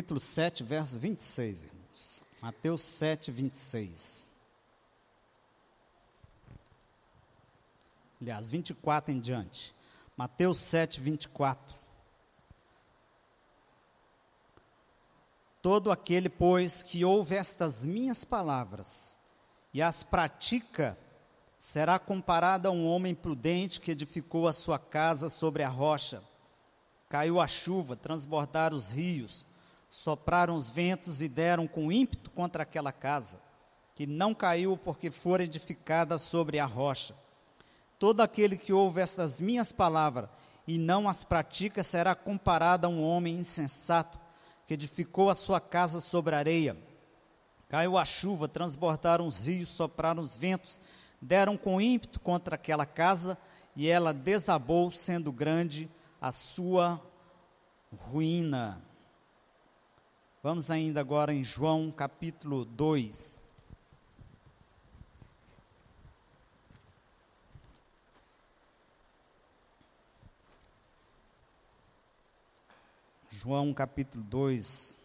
capítulo 7, verso 26, irmãos. Mateus 7, 26. Aliás, 24 em diante. Mateus 7, 24. Todo aquele, pois, que ouve estas minhas palavras e as pratica, será comparado a um homem prudente que edificou a sua casa sobre a rocha. Caiu a chuva, transbordaram os rios, sopraram os ventos e deram com ímpeto contra aquela casa, que não caiu porque fora edificada sobre a rocha. Todo aquele que ouve estas minhas palavras e não as pratica será comparado a um homem insensato que edificou a sua casa sobre areia. Caiu a chuva, transbordaram os rios, sopraram os ventos, deram com ímpeto contra aquela casa e ela desabou, sendo grande a sua ruína. Vamos ainda agora em João capítulo 2. João capítulo 2.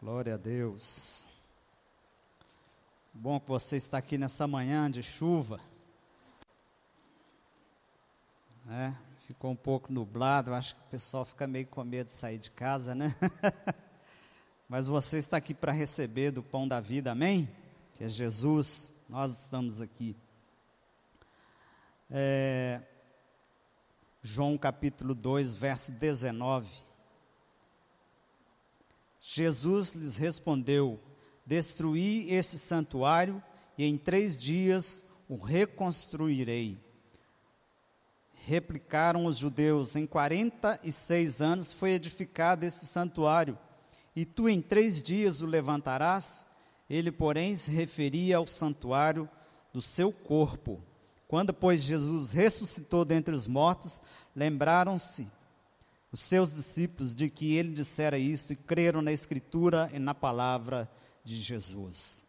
Glória a Deus. Bom que você está aqui nessa manhã de chuva. É, ficou um pouco nublado, acho que o pessoal fica meio com medo de sair de casa, né? Mas você está aqui para receber do pão da vida, amém? Que é Jesus, nós estamos aqui. É, João capítulo 2, verso 19. Jesus lhes respondeu: Destruí esse santuário e em três dias o reconstruirei. Replicaram os judeus: Em quarenta e seis anos foi edificado esse santuário, e tu em três dias o levantarás? Ele, porém, se referia ao santuário do seu corpo. Quando, pois, Jesus ressuscitou dentre os mortos, lembraram-se os seus discípulos de que ele dissera isto e creram na Escritura e na palavra de Jesus.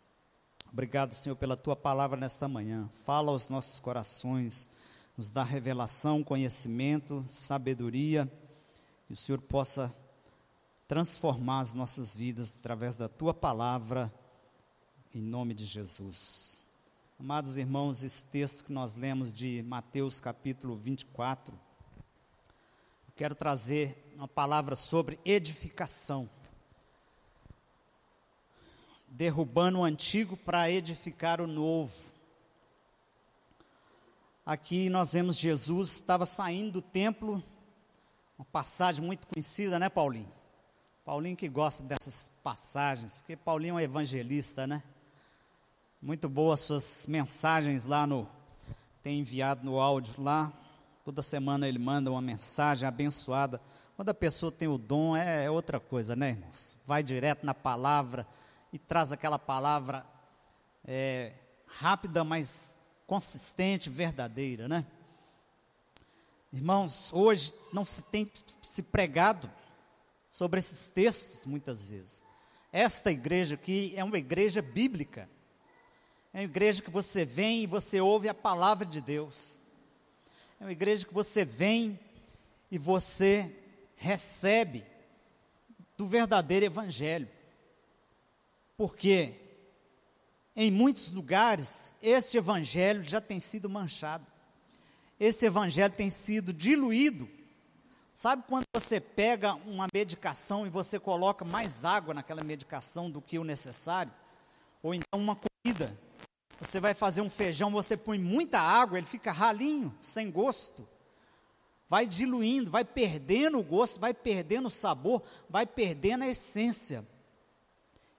Obrigado, Senhor, pela tua palavra nesta manhã. Fala aos nossos corações, nos dá revelação, conhecimento, sabedoria, e o Senhor possa transformar as nossas vidas através da tua palavra, em nome de Jesus. Amados irmãos, esse texto que nós lemos de Mateus capítulo 24, quero trazer uma palavra sobre edificação. Derrubando o antigo para edificar o novo. Aqui nós vemos Jesus estava saindo do templo, uma passagem muito conhecida, né, Paulinho? Paulinho que gosta dessas passagens, porque Paulinho é um evangelista, né? Muito boas suas mensagens lá no tem enviado no áudio lá, Toda semana ele manda uma mensagem abençoada. Quando a pessoa tem o dom, é, é outra coisa, né, irmãos? Vai direto na palavra e traz aquela palavra é, rápida, mas consistente, verdadeira, né? Irmãos, hoje não se tem se pregado sobre esses textos muitas vezes. Esta igreja aqui é uma igreja bíblica. É uma igreja que você vem e você ouve a palavra de Deus. É uma igreja que você vem e você recebe do verdadeiro evangelho. Porque em muitos lugares esse evangelho já tem sido manchado. Esse evangelho tem sido diluído. Sabe quando você pega uma medicação e você coloca mais água naquela medicação do que o necessário? Ou então uma comida você vai fazer um feijão, você põe muita água, ele fica ralinho, sem gosto. Vai diluindo, vai perdendo o gosto, vai perdendo o sabor, vai perdendo a essência.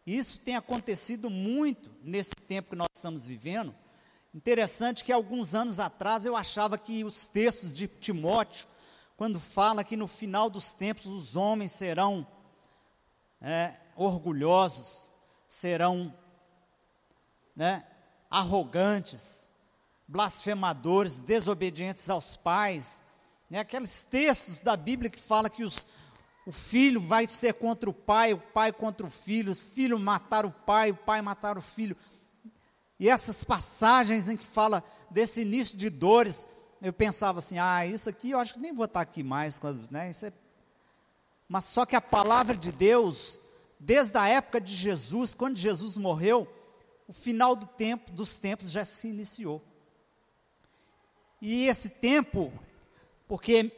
Isso tem acontecido muito nesse tempo que nós estamos vivendo. Interessante que alguns anos atrás eu achava que os textos de Timóteo, quando fala que no final dos tempos os homens serão é, orgulhosos, serão né, arrogantes, blasfemadores, desobedientes aos pais, né? aqueles textos da Bíblia que fala que os, o filho vai ser contra o pai, o pai contra o filho, o filho matar o pai, o pai matar o filho. E essas passagens em que fala desse início de dores, eu pensava assim, ah, isso aqui eu acho que nem vou estar aqui mais, quando, né? É... Mas só que a palavra de Deus, desde a época de Jesus, quando Jesus morreu, o final do tempo, dos tempos já se iniciou. E esse tempo, porque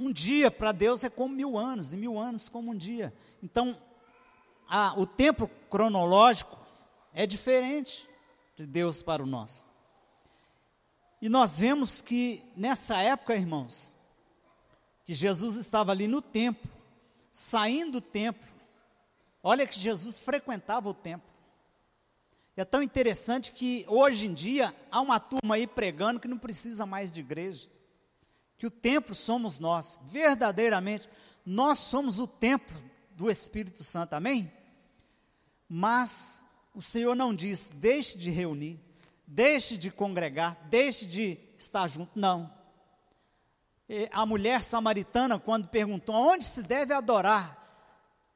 um dia para Deus é como mil anos, e mil anos como um dia. Então, a, o tempo cronológico é diferente de Deus para o nosso. E nós vemos que nessa época, irmãos, que Jesus estava ali no templo, saindo do templo, olha que Jesus frequentava o templo. É tão interessante que hoje em dia há uma turma aí pregando que não precisa mais de igreja. Que o templo somos nós, verdadeiramente, nós somos o templo do Espírito Santo, amém? Mas o Senhor não diz, deixe de reunir, deixe de congregar, deixe de estar junto, não. E a mulher samaritana, quando perguntou onde se deve adorar,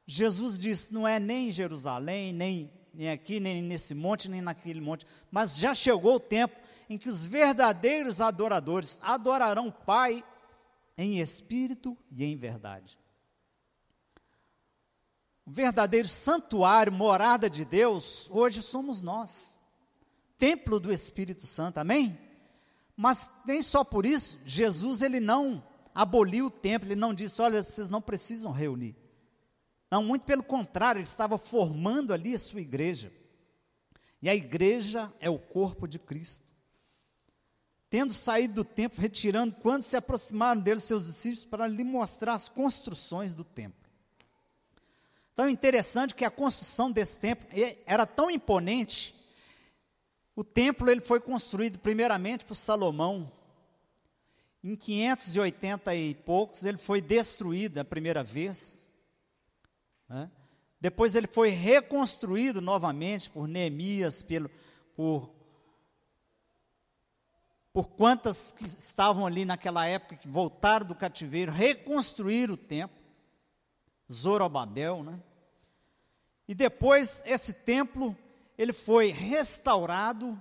Jesus disse: não é nem em Jerusalém, nem, nem aqui, nem nesse monte, nem naquele monte, mas já chegou o tempo em que os verdadeiros adoradores adorarão o Pai em espírito e em verdade. O verdadeiro santuário, morada de Deus, hoje somos nós, templo do Espírito Santo, amém? Mas nem só por isso, Jesus ele não aboliu o templo, ele não disse, olha, vocês não precisam reunir. Não, muito pelo contrário, ele estava formando ali a sua igreja. E a igreja é o corpo de Cristo. Tendo saído do templo, retirando, quando se aproximaram dele seus discípulos para lhe mostrar as construções do templo. Então, interessante que a construção desse templo era tão imponente. O templo ele foi construído primeiramente por Salomão. Em 580 e poucos, ele foi destruído a primeira vez. Né? Depois ele foi reconstruído novamente por Neemias, pelo, por, por quantas que estavam ali naquela época, que voltaram do cativeiro, reconstruíram o templo, Zorobabel, né? E depois esse templo, ele foi restaurado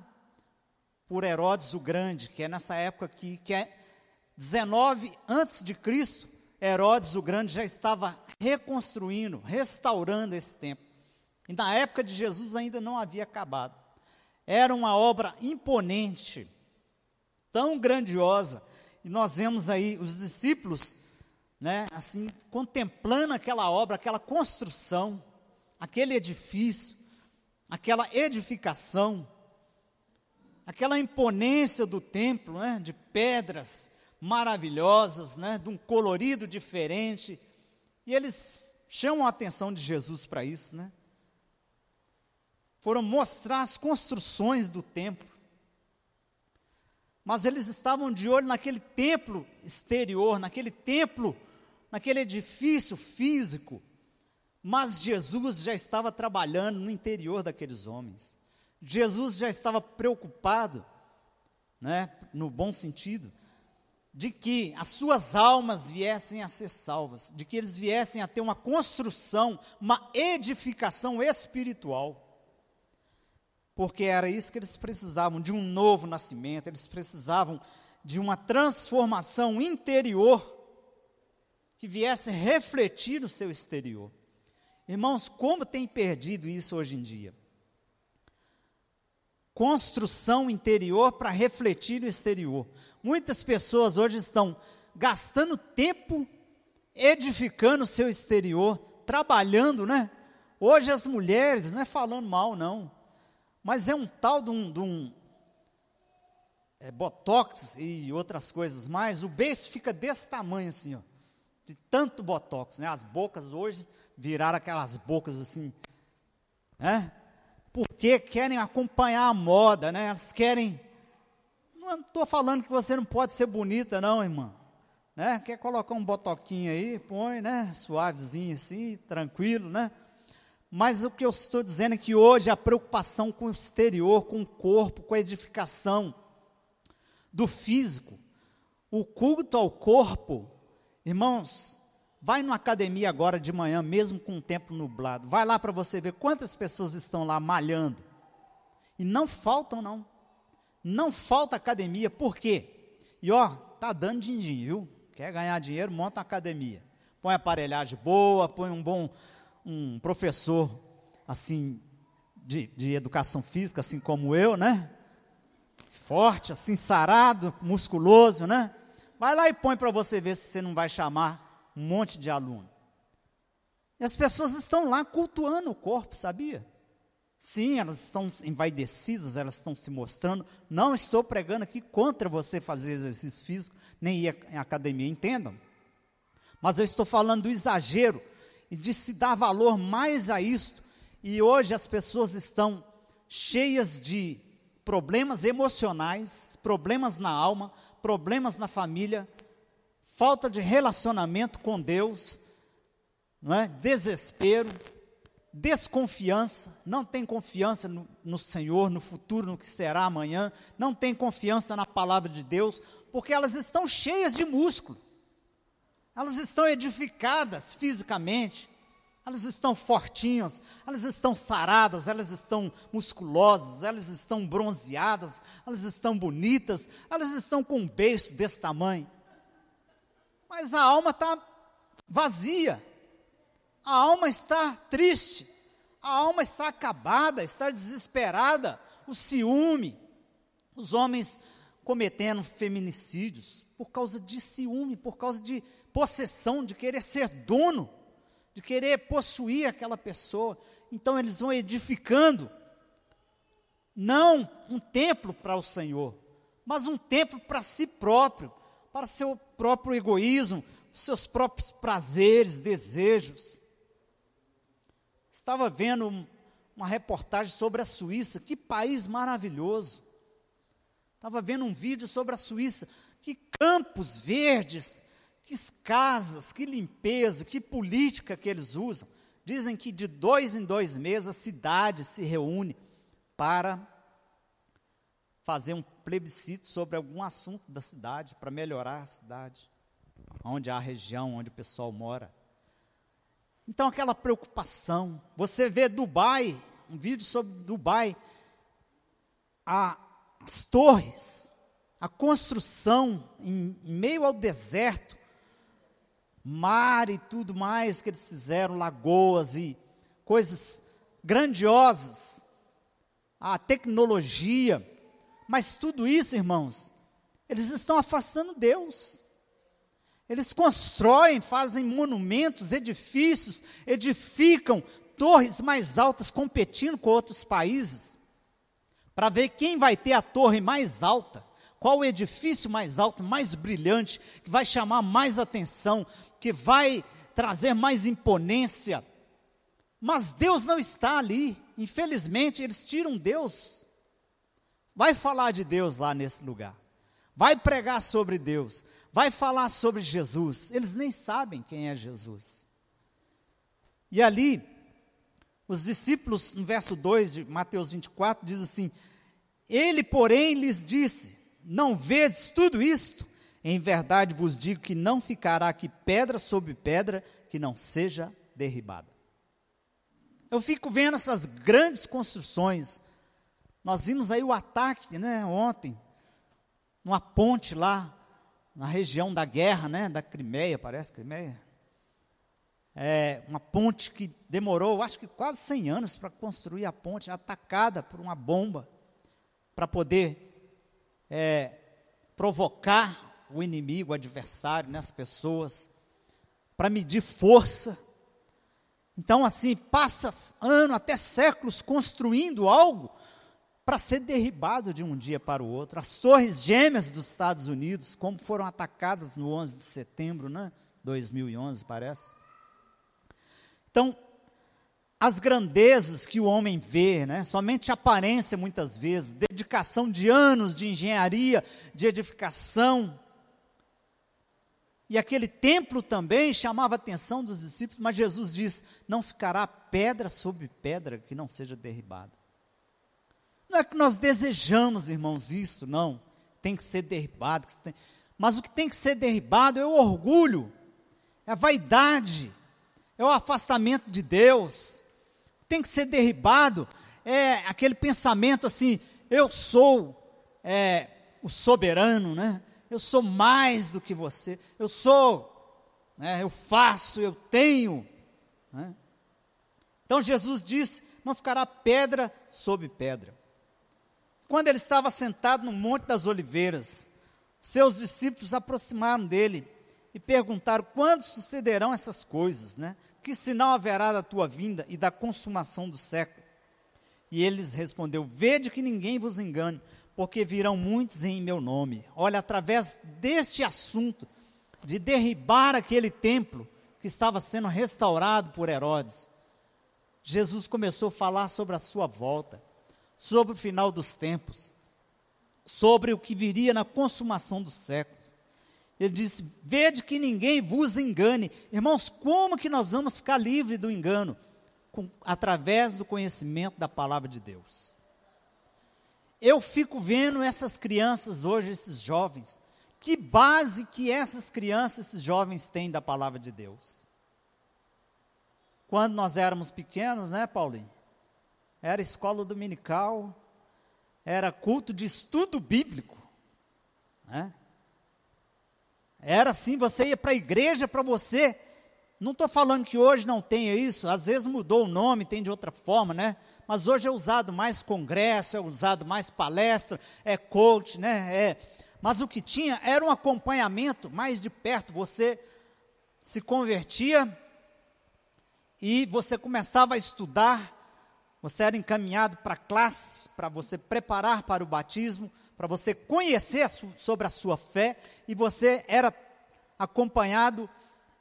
por Herodes o Grande, que é nessa época aqui, que é 19 antes de Cristo, Herodes o Grande já estava reconstruindo, restaurando esse templo. E na época de Jesus ainda não havia acabado. Era uma obra imponente, tão grandiosa. E nós vemos aí os discípulos, né, assim, contemplando aquela obra, aquela construção, aquele edifício, aquela edificação, aquela imponência do templo, né, de pedras, maravilhosas, né, de um colorido diferente. E eles chamam a atenção de Jesus para isso, né? Foram mostrar as construções do templo. Mas eles estavam de olho naquele templo exterior, naquele templo, naquele edifício físico. Mas Jesus já estava trabalhando no interior daqueles homens. Jesus já estava preocupado, né, no bom sentido, de que as suas almas viessem a ser salvas, de que eles viessem a ter uma construção, uma edificação espiritual. Porque era isso que eles precisavam, de um novo nascimento, eles precisavam de uma transformação interior que viesse refletir no seu exterior. Irmãos, como tem perdido isso hoje em dia? Construção interior para refletir no exterior. Muitas pessoas hoje estão gastando tempo edificando o seu exterior, trabalhando, né? Hoje as mulheres, não é falando mal, não, mas é um tal de um, de um é, botox e outras coisas mais, o beijo fica desse tamanho assim, ó, de tanto botox, né? As bocas hoje viraram aquelas bocas assim, né? Porque querem acompanhar a moda, né? Elas querem não estou falando que você não pode ser bonita, não, irmã. Né? Quer colocar um botoquinho aí, põe, né? Suavezinho assim, tranquilo, né? Mas o que eu estou dizendo é que hoje a preocupação com o exterior, com o corpo, com a edificação do físico, o culto ao corpo, irmãos, vai numa academia agora de manhã, mesmo com o tempo nublado, vai lá para você ver quantas pessoas estão lá malhando. E não faltam, não. Não falta academia, por quê? E ó, tá dando din-din, viu? Quer ganhar dinheiro, monta uma academia. Põe aparelhagem boa, põe um bom um professor assim de, de educação física, assim como eu, né? Forte, assim, sarado, musculoso, né? Vai lá e põe para você ver se você não vai chamar um monte de aluno. E as pessoas estão lá cultuando o corpo, sabia? Sim, elas estão envaidecidas, elas estão se mostrando. Não estou pregando aqui contra você fazer exercício físico, nem ir em academia, entendam. Mas eu estou falando do exagero e de se dar valor mais a isto. E hoje as pessoas estão cheias de problemas emocionais, problemas na alma, problemas na família, falta de relacionamento com Deus, não é? desespero, desconfiança, não tem confiança no, no, Senhor, no futuro, no que será amanhã, não tem confiança na palavra de Deus, porque elas estão cheias de músculo, elas estão edificadas fisicamente, elas estão fortinhas, elas estão saradas, elas estão musculosas, elas estão bronzeadas, elas estão bonitas, elas estão com um beiço desse tamanho. Mas a alma está vazia, a alma está triste, a alma está acabada, está desesperada, o ciúme, os homens cometendo feminicídios por causa de ciúme, por causa de possessão, de querer ser dono, de querer possuir aquela pessoa. Então eles vão edificando não um templo para o Senhor, mas um templo para si próprio, para seu próprio egoísmo, seus próprios prazeres, desejos. Estava vendo uma reportagem sobre a Suíça, que país maravilhoso. Estava vendo um vídeo sobre a Suíça, que campos verdes, que casas, que limpeza, que política que eles usam. Dizem que de dois em dois meses a cidade se reúne para fazer um plebiscito sobre algum assunto da cidade, para melhorar a cidade, onde há a região, onde o pessoal mora. Então, aquela preocupação. Você vê Dubai, um vídeo sobre Dubai, a, as torres, a construção em, em meio ao deserto, mar e tudo mais que eles fizeram, lagoas e coisas grandiosas, a tecnologia, mas tudo isso, irmãos, eles estão afastando Deus. Eles constroem, fazem monumentos, edifícios, edificam torres mais altas competindo com outros países, para ver quem vai ter a torre mais alta, qual o edifício mais alto, mais brilhante, que vai chamar mais atenção, que vai trazer mais imponência. Mas Deus não está ali, infelizmente, eles tiram Deus. Vai falar de Deus lá nesse lugar, vai pregar sobre Deus, vai falar sobre Jesus, eles nem sabem quem é Jesus. E ali, os discípulos, no verso 2 de Mateus 24, diz assim: Ele, porém, lhes disse: Não vês tudo isto? Em verdade vos digo que não ficará aqui pedra sobre pedra que não seja derribada. Eu fico vendo essas grandes construções. Nós vimos aí o ataque, né, ontem, numa ponte lá, na região da guerra, né, da Crimeia, parece, Crimeia. É, uma ponte que demorou, acho que quase 100 anos para construir a ponte, atacada por uma bomba, para poder é, provocar o inimigo, o adversário, né, as pessoas, para medir força. Então, assim, passa ano, até séculos construindo algo para ser derribado de um dia para o outro. As torres gêmeas dos Estados Unidos, como foram atacadas no 11 de setembro, né? 2011, parece. Então, as grandezas que o homem vê, né? somente aparência muitas vezes, dedicação de anos de engenharia, de edificação. E aquele templo também chamava a atenção dos discípulos, mas Jesus diz: não ficará pedra sobre pedra que não seja derribada. Não é que nós desejamos, irmãos, isto, não. Tem que ser derribado. Mas o que tem que ser derribado é o orgulho, é a vaidade, é o afastamento de Deus. Tem que ser derribado é aquele pensamento assim: eu sou é, o soberano, né? Eu sou mais do que você, eu sou, né, eu faço, eu tenho. Né? Então Jesus disse: não ficará pedra sobre pedra. Quando ele estava sentado no Monte das Oliveiras, seus discípulos se aproximaram dele e perguntaram: quando sucederão essas coisas, né? Que sinal haverá da tua vinda e da consumação do século? E eles respondeu: Vede que ninguém vos engane, porque virão muitos em meu nome. Olha, através deste assunto de derribar aquele templo que estava sendo restaurado por Herodes, Jesus começou a falar sobre a sua volta, sobre o final dos tempos, sobre o que viria na consumação dos séculos. Ele disse: Vede que ninguém vos engane. Irmãos, como que nós vamos ficar livres do engano? Com, através do conhecimento da palavra de Deus. Eu fico vendo essas crianças hoje, esses jovens, que base que essas crianças, esses jovens têm da palavra de Deus. Quando nós éramos pequenos, né, Paulinho? Era escola dominical, era culto de estudo bíblico, né? Era assim, você ia para a igreja para você. Não estou falando que hoje não tenha isso, às vezes mudou o nome, tem de outra forma, né? mas hoje é usado mais congresso, é usado mais palestra, é coach, né? É, mas o que tinha era um acompanhamento mais de perto. Você se convertia e você começava a estudar, você era encaminhado para classe, para você preparar para o batismo, para você conhecer sobre a sua fé, e você era acompanhado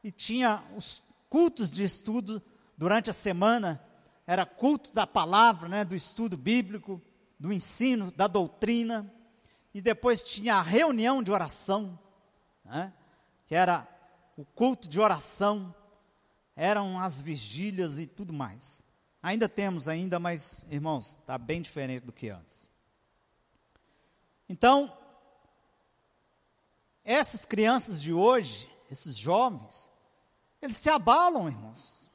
e tinha os cultos de estudo durante a semana era culto da palavra, né, do estudo bíblico, do ensino, da doutrina, e depois tinha a reunião de oração, né, que era o culto de oração, eram as vigílias e tudo mais. Ainda temos ainda, mas irmãos, está bem diferente do que antes. Então, essas crianças de hoje, esses jovens, eles se abalam, irmãos.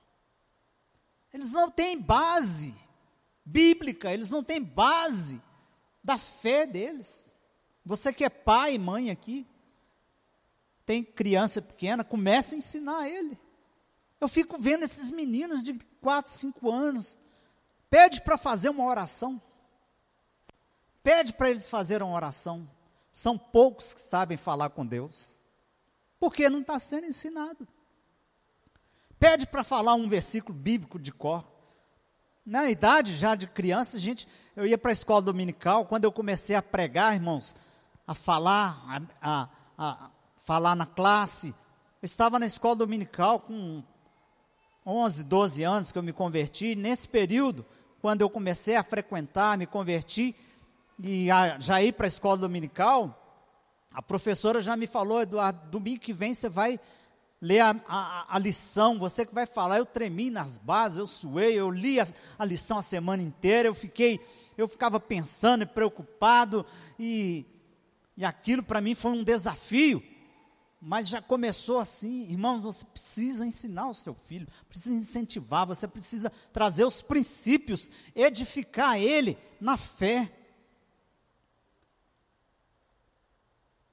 Eles não têm base bíblica, eles não têm base da fé deles. Você que é pai e mãe aqui, tem criança pequena, comece a ensinar ele. Eu fico vendo esses meninos de 4, 5 anos, pede para fazer uma oração. Pede para eles fazerem uma oração. São poucos que sabem falar com Deus, porque não está sendo ensinado. Pede para falar um versículo bíblico de cor. Na idade já de criança, gente, eu ia para a escola dominical, quando eu comecei a pregar, irmãos, a falar, a, a, a falar na classe, eu estava na escola dominical com 11, 12 anos que eu me converti. Nesse período, quando eu comecei a frequentar, me converti e a, já ir para a escola dominical, a professora já me falou, Eduardo, domingo que vem você vai ler a, a, a, lição, você que vai falar, eu tremi nas bases, eu suei, eu li a, a lição a semana inteira, eu fiquei, eu ficava pensando e preocupado, e, e aquilo para mim foi um desafio, mas já começou assim, irmãos, você precisa ensinar o seu filho, precisa incentivar, você precisa trazer os princípios, edificar ele na fé.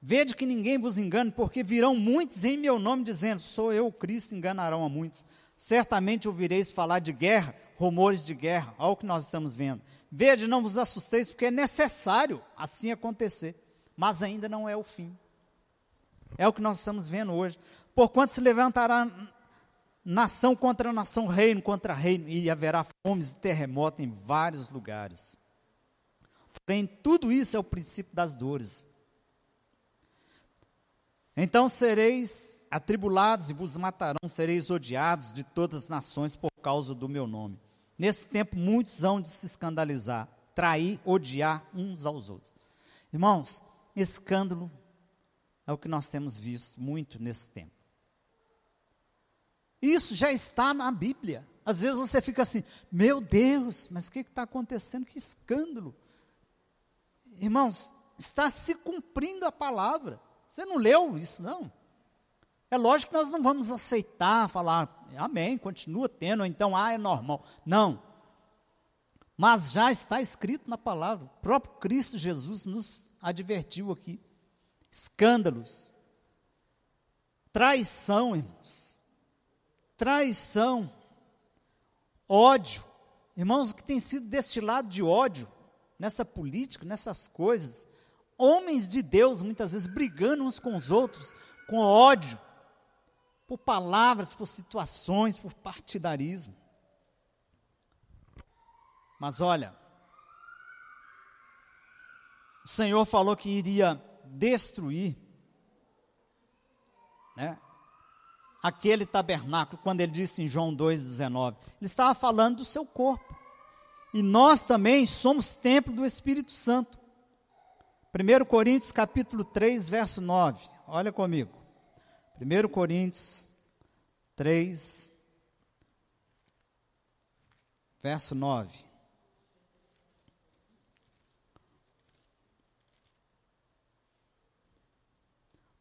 Vede que ninguém vos engane, porque virão muitos em meu nome dizendo: Sou eu o Cristo, enganarão a muitos. Certamente ouvireis falar de guerra, rumores de guerra, olha o que nós estamos vendo. Vede, não vos assusteis, porque é necessário assim acontecer, mas ainda não é o fim. É o que nós estamos vendo hoje. Porquanto se levantará nação contra nação, reino contra reino, e haverá fomes e terremotos em vários lugares. Porém, tudo isso é o princípio das dores. Então sereis atribulados e vos matarão, sereis odiados de todas as nações por causa do meu nome. Nesse tempo, muitos hão de se escandalizar, trair, odiar uns aos outros. Irmãos, escândalo é o que nós temos visto muito nesse tempo. Isso já está na Bíblia. Às vezes você fica assim, meu Deus, mas o que está acontecendo? Que escândalo. Irmãos, está se cumprindo a palavra. Você não leu isso, não? É lógico que nós não vamos aceitar, falar, amém, continua tendo, ou então, ah, é normal. Não. Mas já está escrito na palavra. O próprio Cristo Jesus nos advertiu aqui. escândalos, traição, irmãos. Traição, ódio. Irmãos, o que tem sido destilado de ódio nessa política, nessas coisas. Homens de Deus, muitas vezes, brigando uns com os outros, com ódio, por palavras, por situações, por partidarismo. Mas olha, o Senhor falou que iria destruir né, aquele tabernáculo, quando ele disse em João 2,19. Ele estava falando do seu corpo. E nós também somos templo do Espírito Santo. 1 Coríntios capítulo 3, verso 9. Olha comigo. 1 Coríntios 3, verso 9.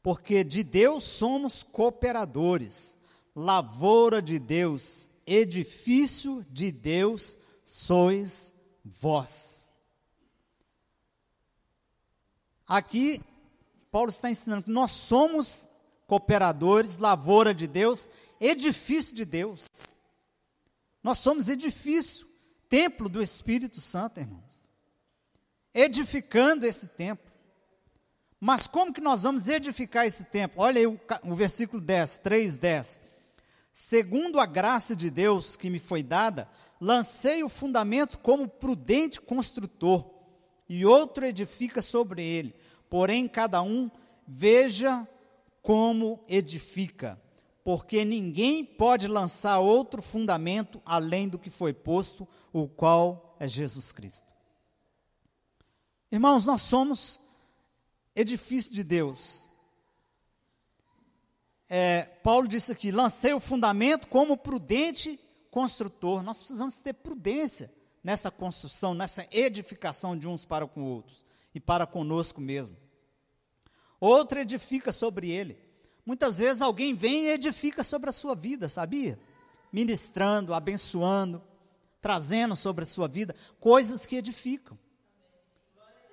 Porque de Deus somos cooperadores, lavoura de Deus, edifício de Deus sois vós. Aqui, Paulo está ensinando que nós somos cooperadores, lavoura de Deus, edifício de Deus. Nós somos edifício, templo do Espírito Santo, irmãos. Edificando esse templo. Mas como que nós vamos edificar esse templo? Olha aí o, o versículo 10, 3, 10. Segundo a graça de Deus que me foi dada, lancei o fundamento como prudente construtor, e outro edifica sobre ele. Porém, cada um veja como edifica, porque ninguém pode lançar outro fundamento além do que foi posto, o qual é Jesus Cristo. Irmãos, nós somos edifício de Deus. É, Paulo disse aqui: lancei o fundamento como prudente construtor. Nós precisamos ter prudência nessa construção, nessa edificação de uns para com outros e para conosco mesmo. Outro edifica sobre ele. Muitas vezes alguém vem e edifica sobre a sua vida, sabia? Ministrando, abençoando, trazendo sobre a sua vida coisas que edificam.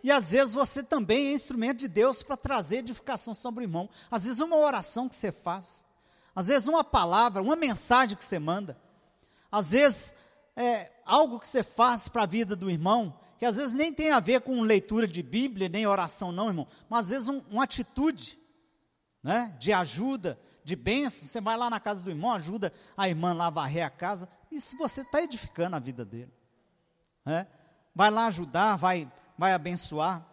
E às vezes você também é instrumento de Deus para trazer edificação sobre o irmão. Às vezes uma oração que você faz, às vezes uma palavra, uma mensagem que você manda, às vezes é algo que você faz para a vida do irmão, que às vezes nem tem a ver com leitura de Bíblia, nem oração não, irmão, mas às vezes um, uma atitude, né, de ajuda, de bênção, você vai lá na casa do irmão, ajuda a irmã lá a varrer a casa, isso você está edificando a vida dele, né? vai lá ajudar, vai vai abençoar.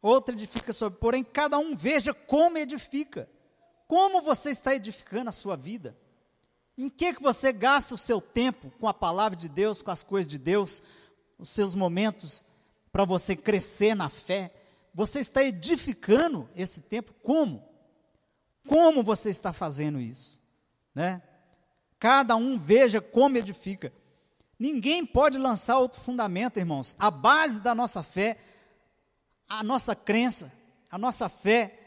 Outra edifica sobre, porém, cada um veja como edifica. Como você está edificando a sua vida? Em que, que você gasta o seu tempo com a palavra de Deus, com as coisas de Deus, os seus momentos para você crescer na fé? Você está edificando esse tempo como? Como você está fazendo isso? Né? Cada um veja como edifica. Ninguém pode lançar outro fundamento, irmãos. A base da nossa fé, a nossa crença, a nossa fé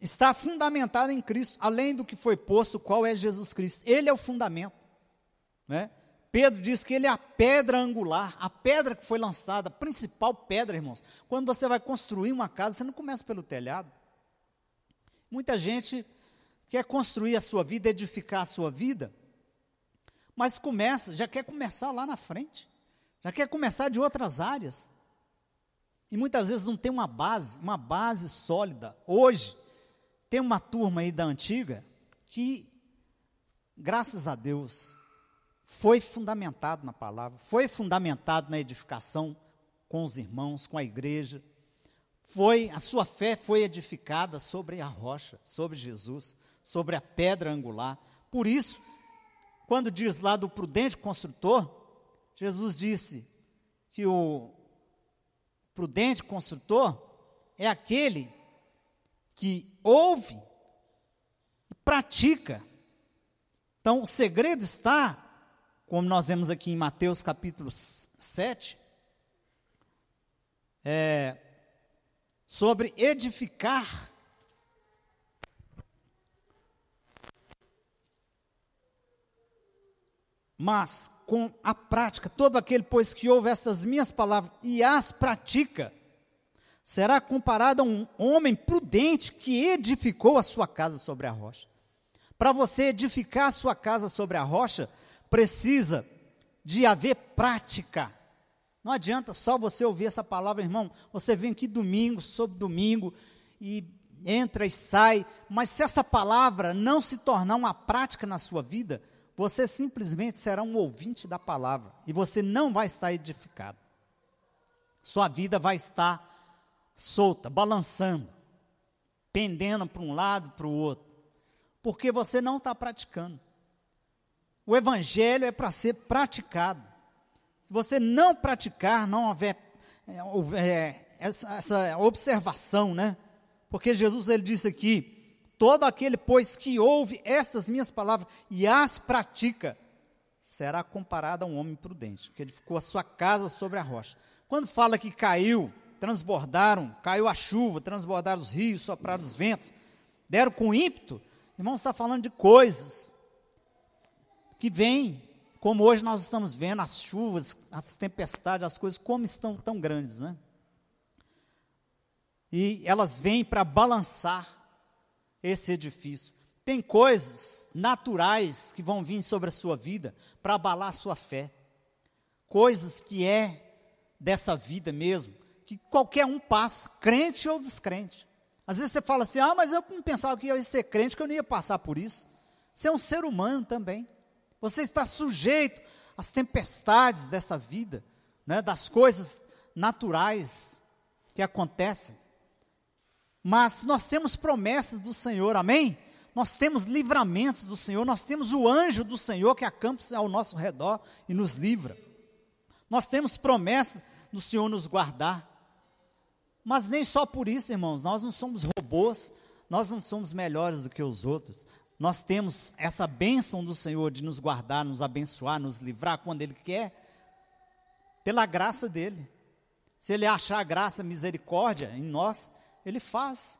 está fundamentada em Cristo, além do que foi posto, qual é Jesus Cristo. Ele é o fundamento. Né? Pedro diz que ele é a pedra angular, a pedra que foi lançada, a principal pedra, irmãos. Quando você vai construir uma casa, você não começa pelo telhado. Muita gente quer construir a sua vida, edificar a sua vida, mas começa, já quer começar lá na frente, já quer começar de outras áreas. E muitas vezes não tem uma base, uma base sólida. Hoje, tem uma turma aí da antiga que, graças a Deus, foi fundamentado na palavra, foi fundamentado na edificação com os irmãos, com a igreja. Foi, a sua fé foi edificada sobre a rocha, sobre Jesus, sobre a pedra angular. Por isso, quando diz lá do prudente construtor, Jesus disse que o prudente construtor é aquele que ouve e pratica. Então, o segredo está, como nós vemos aqui em Mateus capítulo 7, é, sobre edificar mas com a prática, todo aquele, pois que ouve estas minhas palavras e as pratica, será comparado a um homem prudente que edificou a sua casa sobre a rocha. Para você edificar a sua casa sobre a rocha, precisa de haver prática. Não adianta só você ouvir essa palavra, irmão. Você vem aqui domingo, sobre domingo, e entra e sai, mas se essa palavra não se tornar uma prática na sua vida, você simplesmente será um ouvinte da palavra e você não vai estar edificado. Sua vida vai estar solta, balançando, pendendo para um lado, para o outro, porque você não está praticando. O evangelho é para ser praticado. Se você não praticar, não houver, é, houver essa, essa observação, né? Porque Jesus ele disse aqui: todo aquele, pois, que ouve estas minhas palavras e as pratica, será comparado a um homem prudente, que edificou a sua casa sobre a rocha. Quando fala que caiu, transbordaram, caiu a chuva, transbordaram os rios, sopraram os ventos, deram com ímpeto, irmãos, está falando de coisas que vêm, como hoje nós estamos vendo, as chuvas, as tempestades, as coisas, como estão tão grandes, né? e elas vêm para balançar esse edifício. Tem coisas naturais que vão vir sobre a sua vida para abalar a sua fé. Coisas que é dessa vida mesmo, que qualquer um passa, crente ou descrente. Às vezes você fala assim: ah, mas eu não pensava que eu ia ser crente, que eu não ia passar por isso. Você é um ser humano também. Você está sujeito às tempestades dessa vida, né, das coisas naturais que acontecem. Mas nós temos promessas do Senhor, amém? Nós temos livramentos do Senhor, nós temos o anjo do Senhor que acampa ao nosso redor e nos livra. Nós temos promessas do Senhor nos guardar. Mas nem só por isso, irmãos, nós não somos robôs, nós não somos melhores do que os outros. Nós temos essa bênção do Senhor de nos guardar, nos abençoar, nos livrar quando Ele quer, pela graça dEle. Se Ele achar graça, misericórdia em nós, ele faz.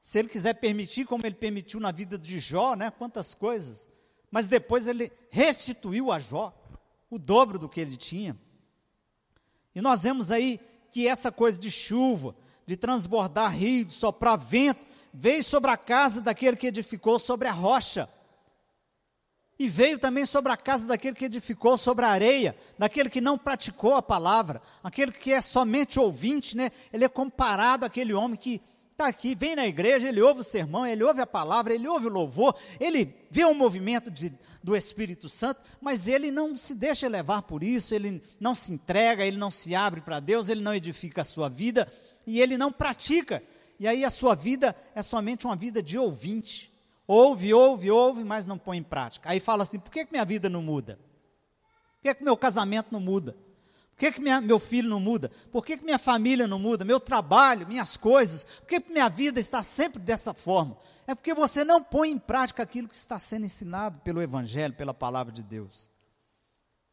Se ele quiser permitir, como ele permitiu na vida de Jó, né? Quantas coisas. Mas depois ele restituiu a Jó o dobro do que ele tinha. E nós vemos aí que essa coisa de chuva, de transbordar rio, de soprar vento, veio sobre a casa daquele que edificou sobre a rocha. E veio também sobre a casa daquele que edificou sobre a areia, daquele que não praticou a palavra, aquele que é somente ouvinte, né? Ele é comparado àquele homem que está aqui, vem na igreja, ele ouve o sermão, ele ouve a palavra, ele ouve o louvor, ele vê o movimento de, do Espírito Santo, mas ele não se deixa levar por isso, ele não se entrega, ele não se abre para Deus, ele não edifica a sua vida e ele não pratica. E aí a sua vida é somente uma vida de ouvinte. Ouve, ouve, ouve, mas não põe em prática. Aí fala assim: por que, que minha vida não muda? Por que, que meu casamento não muda? Por que, que minha, meu filho não muda? Por que, que minha família não muda? Meu trabalho, minhas coisas? Por que, que minha vida está sempre dessa forma? É porque você não põe em prática aquilo que está sendo ensinado pelo Evangelho, pela palavra de Deus.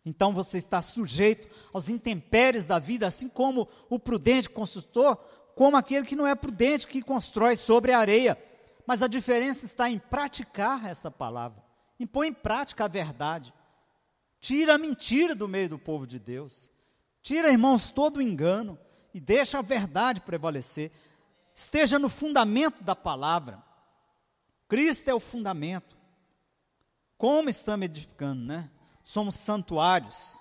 Então você está sujeito aos intempéries da vida, assim como o prudente construtor, como aquele que não é prudente, que constrói sobre a areia. Mas a diferença está em praticar esta palavra, em pôr em prática a verdade. Tira a mentira do meio do povo de Deus. Tira, irmãos, todo o engano e deixa a verdade prevalecer. Esteja no fundamento da palavra. Cristo é o fundamento. Como estamos edificando, né? Somos santuários.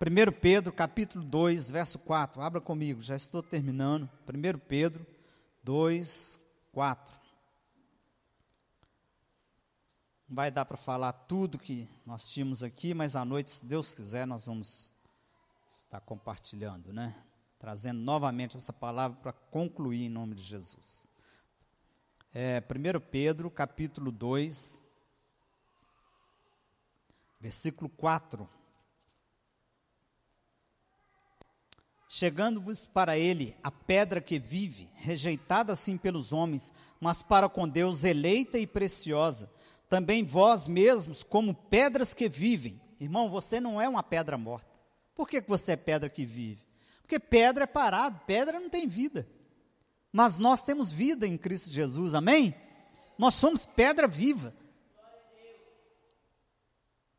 1 Pedro, capítulo 2, verso 4. Abra comigo, já estou terminando. 1 Pedro 2, 4. Não vai dar para falar tudo que nós tínhamos aqui, mas à noite, se Deus quiser, nós vamos estar compartilhando, né? Trazendo novamente essa palavra para concluir em nome de Jesus. É, 1 Pedro, capítulo 2, versículo 4. Chegando-vos para ele a pedra que vive, rejeitada assim pelos homens, mas para com Deus eleita e preciosa. Também vós mesmos, como pedras que vivem. Irmão, você não é uma pedra morta. Por que você é pedra que vive? Porque pedra é parado, pedra não tem vida. Mas nós temos vida em Cristo Jesus, amém? Nós somos pedra viva.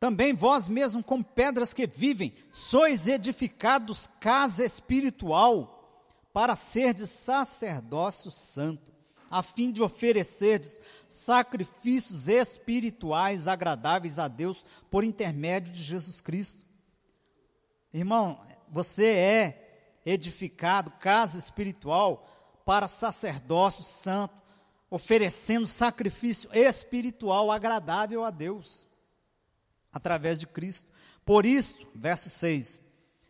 Também vós mesmos, como pedras que vivem, sois edificados casa espiritual para serdes sacerdócio santo, a fim de oferecerdes sacrifícios espirituais agradáveis a Deus por intermédio de Jesus Cristo. Irmão, você é edificado, casa espiritual, para sacerdócio santo, oferecendo sacrifício espiritual agradável a Deus, através de Cristo. Por isso, verso 6,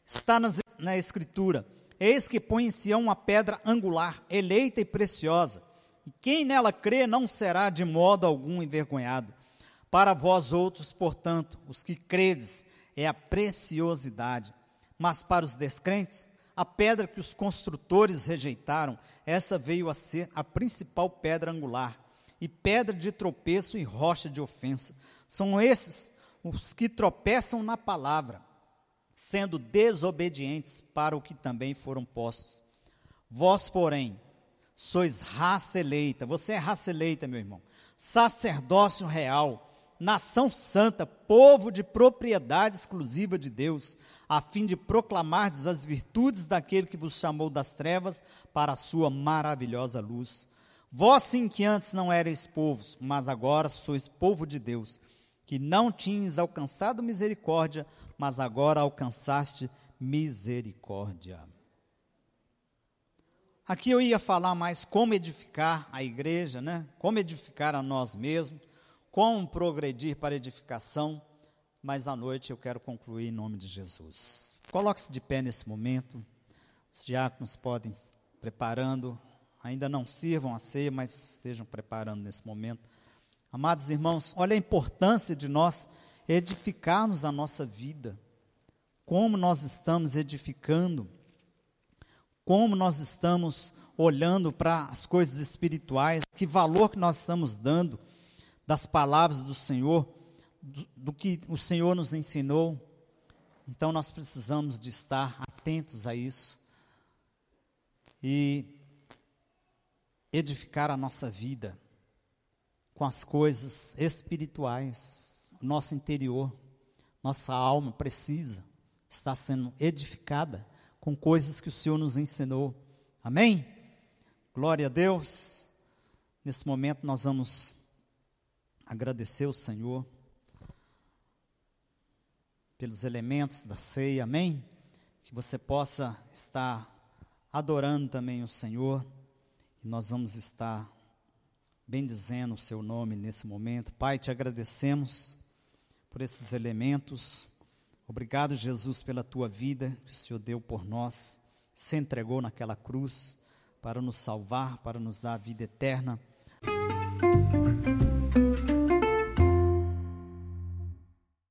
está nas, na Escritura: Eis que põe em Sião uma pedra angular, eleita e preciosa, e quem nela crê não será de modo algum envergonhado. Para vós outros, portanto, os que credes, é a preciosidade, mas para os descrentes, a pedra que os construtores rejeitaram, essa veio a ser a principal pedra angular, e pedra de tropeço e rocha de ofensa. São esses os que tropeçam na palavra, sendo desobedientes para o que também foram postos. Vós, porém, sois raça eleita, você é raça eleita, meu irmão, sacerdócio real, nação santa, povo de propriedade exclusiva de Deus, a fim de proclamardes as virtudes daquele que vos chamou das trevas para a sua maravilhosa luz. Vós sim que antes não erais povos, mas agora sois povo de Deus, que não tinhas alcançado misericórdia, mas agora alcançaste misericórdia. Aqui eu ia falar mais como edificar a igreja, né? Como edificar a nós mesmos como progredir para edificação, mas à noite eu quero concluir em nome de Jesus. Coloque-se de pé nesse momento, os diáconos podem preparando, ainda não sirvam a ceia, mas estejam preparando nesse momento. Amados irmãos, olha a importância de nós edificarmos a nossa vida, como nós estamos edificando, como nós estamos olhando para as coisas espirituais, que valor que nós estamos dando das palavras do Senhor, do, do, que o Senhor nos ensinou. Então nós precisamos de estar atentos a isso e edificar a nossa vida com as coisas espirituais, nosso interior, nossa alma precisa estar sendo edificada com coisas que o Senhor nos ensinou. Amém? Glória a Deus. Nesse momento nós vamos agradecer o Senhor pelos elementos da ceia, amém? Que você possa estar adorando também o Senhor e nós vamos estar bendizendo o seu nome nesse momento. Pai, te agradecemos por esses elementos. Obrigado, Jesus, pela tua vida que o Senhor deu por nós, se entregou naquela cruz para nos salvar, para nos dar a vida eterna.